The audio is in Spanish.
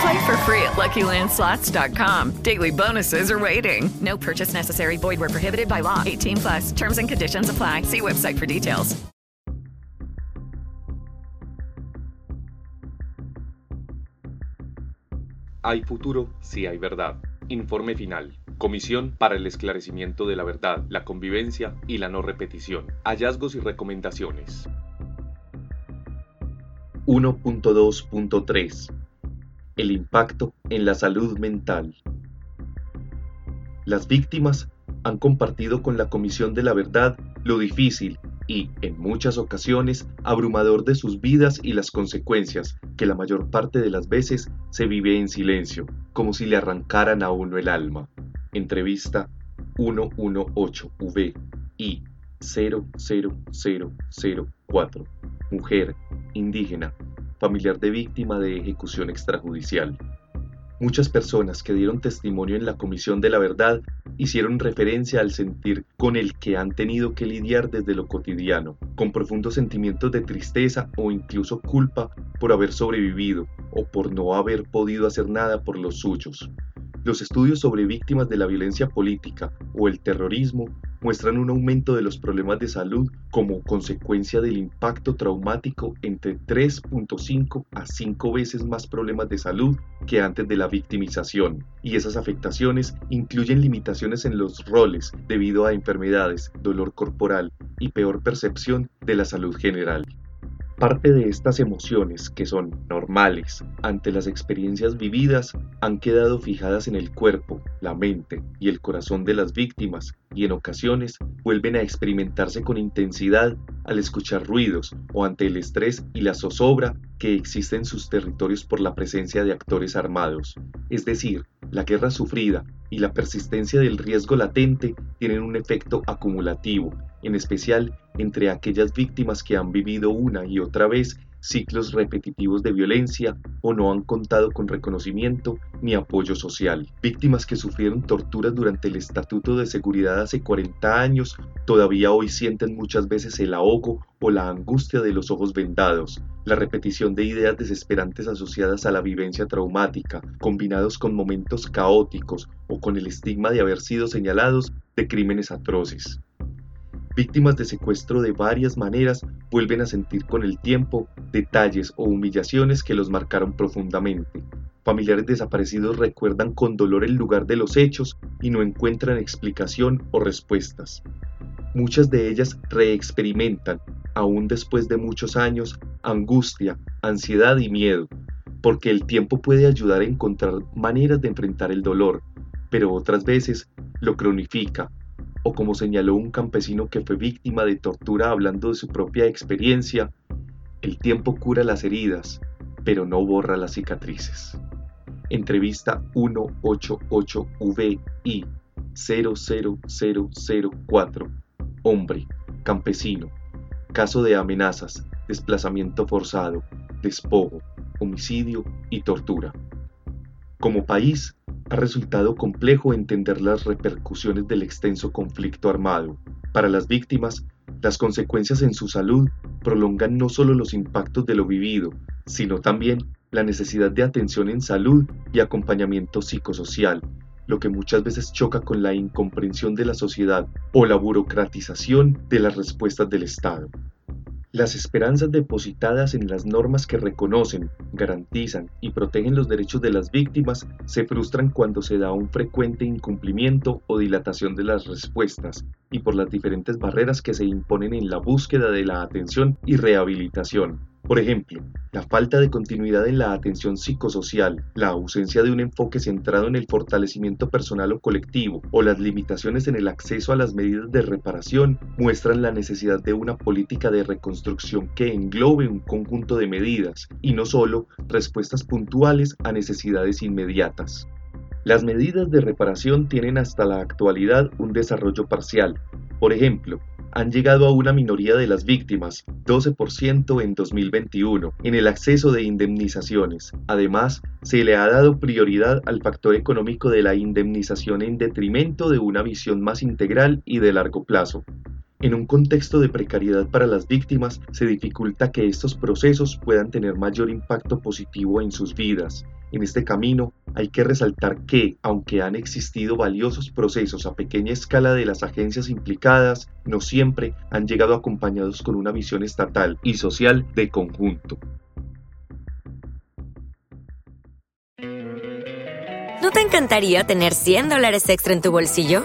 Play for free at LuckyLandSlots.com. Daily bonuses are waiting. No purchase necessary. Void where prohibited by law. 18 plus. Terms and conditions apply. See website for details. Hay futuro si hay verdad. Informe final. Comisión para el esclarecimiento de la verdad, la convivencia y la no repetición. Hallazgos y recomendaciones. 1.2.3 El impacto en la salud mental. Las víctimas han compartido con la Comisión de la Verdad lo difícil y, en muchas ocasiones, abrumador de sus vidas y las consecuencias, que la mayor parte de las veces se vive en silencio, como si le arrancaran a uno el alma. Entrevista 118V y 00004. Mujer, indígena, familiar de víctima de ejecución extrajudicial. Muchas personas que dieron testimonio en la Comisión de la Verdad hicieron referencia al sentir con el que han tenido que lidiar desde lo cotidiano, con profundos sentimientos de tristeza o incluso culpa por haber sobrevivido o por no haber podido hacer nada por los suyos. Los estudios sobre víctimas de la violencia política o el terrorismo muestran un aumento de los problemas de salud como consecuencia del impacto traumático entre 3.5 a 5 veces más problemas de salud que antes de la victimización. Y esas afectaciones incluyen limitaciones en los roles debido a enfermedades, dolor corporal y peor percepción de la salud general. Parte de estas emociones, que son normales ante las experiencias vividas, han quedado fijadas en el cuerpo, la mente y el corazón de las víctimas y en ocasiones vuelven a experimentarse con intensidad al escuchar ruidos o ante el estrés y la zozobra que existe en sus territorios por la presencia de actores armados. Es decir, la guerra sufrida y la persistencia del riesgo latente tienen un efecto acumulativo, en especial entre aquellas víctimas que han vivido una y otra vez ciclos repetitivos de violencia o no han contado con reconocimiento ni apoyo social. Víctimas que sufrieron torturas durante el Estatuto de Seguridad hace 40 años todavía hoy sienten muchas veces el ahogo o la angustia de los ojos vendados, la repetición de ideas desesperantes asociadas a la vivencia traumática, combinados con momentos caóticos o con el estigma de haber sido señalados de crímenes atroces víctimas de secuestro de varias maneras vuelven a sentir con el tiempo detalles o humillaciones que los marcaron profundamente. Familiares desaparecidos recuerdan con dolor el lugar de los hechos y no encuentran explicación o respuestas. Muchas de ellas reexperimentan, aún después de muchos años, angustia, ansiedad y miedo, porque el tiempo puede ayudar a encontrar maneras de enfrentar el dolor, pero otras veces lo cronifica, o como señaló un campesino que fue víctima de tortura hablando de su propia experiencia, el tiempo cura las heridas, pero no borra las cicatrices. Entrevista 188VI 00004. Hombre, campesino. Caso de amenazas, desplazamiento forzado, despojo, homicidio y tortura. Como país, ha resultado complejo entender las repercusiones del extenso conflicto armado. Para las víctimas, las consecuencias en su salud prolongan no solo los impactos de lo vivido, sino también la necesidad de atención en salud y acompañamiento psicosocial, lo que muchas veces choca con la incomprensión de la sociedad o la burocratización de las respuestas del Estado. Las esperanzas depositadas en las normas que reconocen, garantizan y protegen los derechos de las víctimas se frustran cuando se da un frecuente incumplimiento o dilatación de las respuestas y por las diferentes barreras que se imponen en la búsqueda de la atención y rehabilitación. Por ejemplo, la falta de continuidad en la atención psicosocial, la ausencia de un enfoque centrado en el fortalecimiento personal o colectivo, o las limitaciones en el acceso a las medidas de reparación muestran la necesidad de una política de reconstrucción que englobe un conjunto de medidas y no solo respuestas puntuales a necesidades inmediatas. Las medidas de reparación tienen hasta la actualidad un desarrollo parcial. Por ejemplo, han llegado a una minoría de las víctimas, 12% en 2021, en el acceso de indemnizaciones. Además, se le ha dado prioridad al factor económico de la indemnización en detrimento de una visión más integral y de largo plazo. En un contexto de precariedad para las víctimas, se dificulta que estos procesos puedan tener mayor impacto positivo en sus vidas. En este camino hay que resaltar que, aunque han existido valiosos procesos a pequeña escala de las agencias implicadas, no siempre han llegado acompañados con una visión estatal y social de conjunto. ¿No te encantaría tener 100 dólares extra en tu bolsillo?